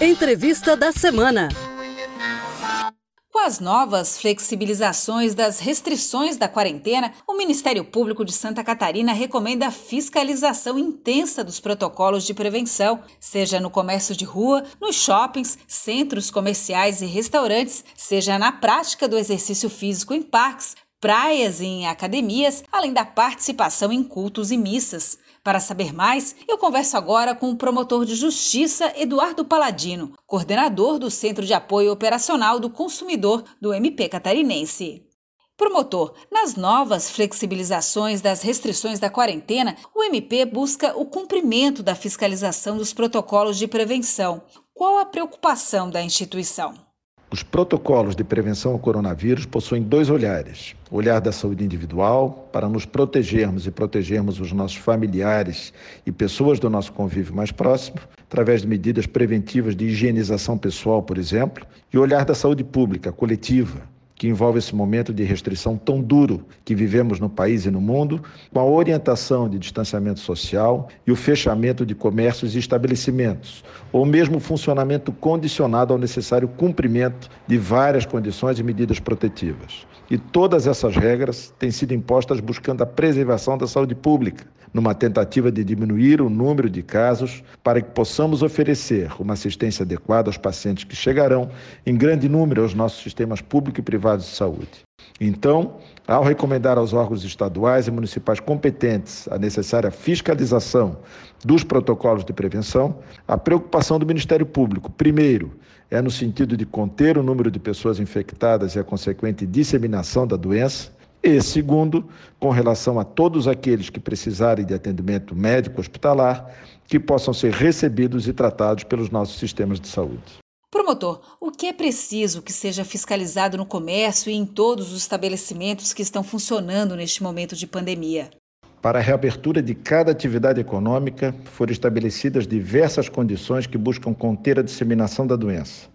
Entrevista da semana. Com as novas flexibilizações das restrições da quarentena, o Ministério Público de Santa Catarina recomenda fiscalização intensa dos protocolos de prevenção, seja no comércio de rua, nos shoppings, centros comerciais e restaurantes, seja na prática do exercício físico em parques, praias e em academias, além da participação em cultos e missas. Para saber mais, eu converso agora com o promotor de justiça Eduardo Paladino, coordenador do Centro de Apoio Operacional do Consumidor do MP Catarinense. Promotor, nas novas flexibilizações das restrições da quarentena, o MP busca o cumprimento da fiscalização dos protocolos de prevenção. Qual a preocupação da instituição? Os protocolos de prevenção ao coronavírus possuem dois olhares: o olhar da saúde individual, para nos protegermos e protegermos os nossos familiares e pessoas do nosso convívio mais próximo, através de medidas preventivas de higienização pessoal, por exemplo, e o olhar da saúde pública, coletiva, que envolve esse momento de restrição tão duro que vivemos no país e no mundo, com a orientação de distanciamento social e o fechamento de comércios e estabelecimentos, ou mesmo funcionamento condicionado ao necessário cumprimento de várias condições e medidas protetivas. E todas essas regras têm sido impostas buscando a preservação da saúde pública, numa tentativa de diminuir o número de casos para que possamos oferecer uma assistência adequada aos pacientes que chegarão em grande número aos nossos sistemas público e privados de saúde. Então, ao recomendar aos órgãos estaduais e municipais competentes a necessária fiscalização dos protocolos de prevenção, a preocupação do Ministério Público, primeiro, é no sentido de conter o número de pessoas infectadas e a consequente disseminação da doença, e, segundo, com relação a todos aqueles que precisarem de atendimento médico hospitalar, que possam ser recebidos e tratados pelos nossos sistemas de saúde. Promotor, o que é preciso que seja fiscalizado no comércio e em todos os estabelecimentos que estão funcionando neste momento de pandemia? Para a reabertura de cada atividade econômica, foram estabelecidas diversas condições que buscam conter a disseminação da doença.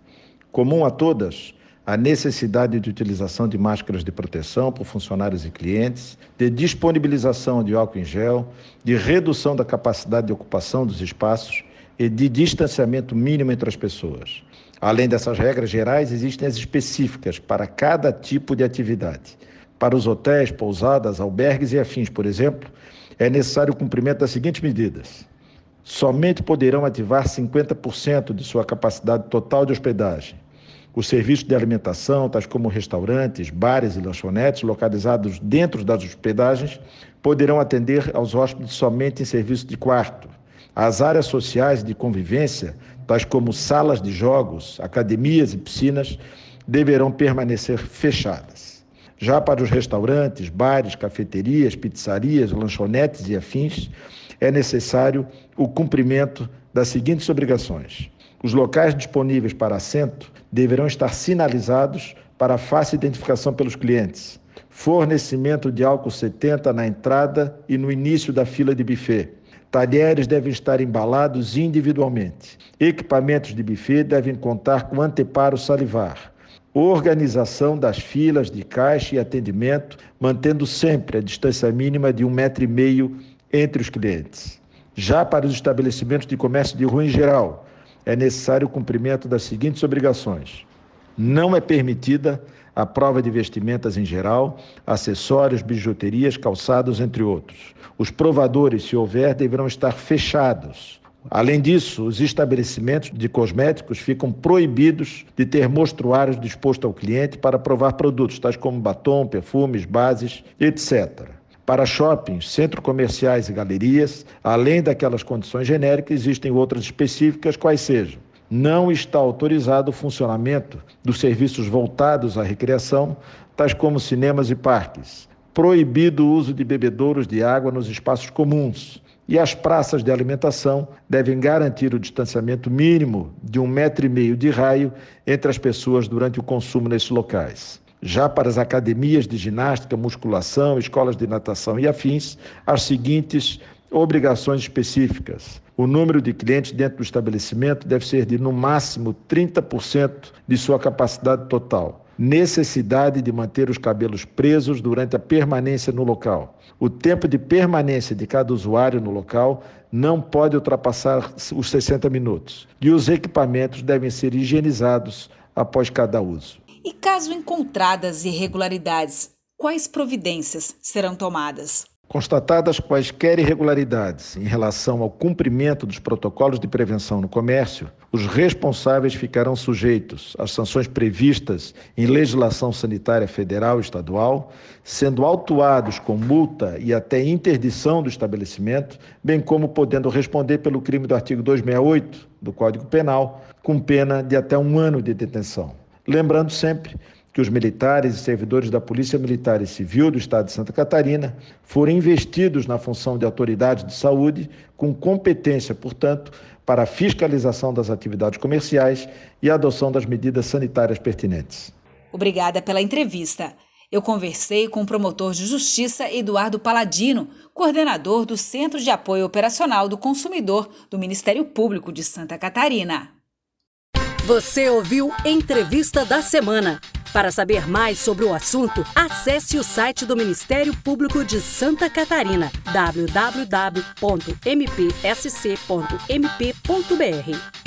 Comum a todas, a necessidade de utilização de máscaras de proteção por funcionários e clientes, de disponibilização de álcool em gel, de redução da capacidade de ocupação dos espaços de distanciamento mínimo entre as pessoas. Além dessas regras gerais, existem as específicas para cada tipo de atividade. Para os hotéis, pousadas, albergues e afins, por exemplo, é necessário o cumprimento das seguintes medidas. Somente poderão ativar 50% de sua capacidade total de hospedagem os serviços de alimentação, tais como restaurantes, bares e lanchonetes localizados dentro das hospedagens, poderão atender aos hóspedes somente em serviço de quarto. As áreas sociais de convivência, tais como salas de jogos, academias e piscinas, deverão permanecer fechadas. Já para os restaurantes, bares, cafeterias, pizzarias, lanchonetes e afins, é necessário o cumprimento das seguintes obrigações: os locais disponíveis para assento deverão estar sinalizados para fácil identificação pelos clientes. Fornecimento de álcool 70 na entrada e no início da fila de buffet. Talheres devem estar embalados individualmente. Equipamentos de buffet devem contar com anteparo salivar. Organização das filas de caixa e atendimento, mantendo sempre a distância mínima de um metro e meio entre os clientes. Já para os estabelecimentos de comércio de rua em geral, é necessário o cumprimento das seguintes obrigações. Não é permitida a prova de vestimentas em geral, acessórios, bijuterias, calçados, entre outros. Os provadores, se houver, deverão estar fechados. Além disso, os estabelecimentos de cosméticos ficam proibidos de ter mostruários dispostos ao cliente para provar produtos, tais como batom, perfumes, bases, etc. Para shoppings, centros comerciais e galerias, além daquelas condições genéricas, existem outras específicas, quais sejam. Não está autorizado o funcionamento dos serviços voltados à recreação, tais como cinemas e parques. Proibido o uso de bebedouros de água nos espaços comuns. E as praças de alimentação devem garantir o distanciamento mínimo de um metro e meio de raio entre as pessoas durante o consumo nesses locais. Já para as academias de ginástica, musculação, escolas de natação e afins, as seguintes obrigações específicas. O número de clientes dentro do estabelecimento deve ser de no máximo 30% de sua capacidade total. necessidade de manter os cabelos presos durante a permanência no local. O tempo de permanência de cada usuário no local não pode ultrapassar os 60 minutos. E os equipamentos devem ser higienizados após cada uso. E caso encontradas irregularidades, quais providências serão tomadas? Constatadas quaisquer irregularidades em relação ao cumprimento dos protocolos de prevenção no comércio, os responsáveis ficarão sujeitos às sanções previstas em legislação sanitária federal e estadual, sendo autuados com multa e até interdição do estabelecimento, bem como podendo responder pelo crime do artigo 268 do Código Penal, com pena de até um ano de detenção. Lembrando sempre que os militares e servidores da Polícia Militar e Civil do Estado de Santa Catarina foram investidos na função de autoridade de saúde, com competência, portanto, para a fiscalização das atividades comerciais e a adoção das medidas sanitárias pertinentes. Obrigada pela entrevista. Eu conversei com o promotor de justiça Eduardo Paladino, coordenador do Centro de Apoio Operacional do Consumidor do Ministério Público de Santa Catarina. Você ouviu Entrevista da Semana. Para saber mais sobre o assunto, acesse o site do Ministério Público de Santa Catarina, www.mpsc.mp.br.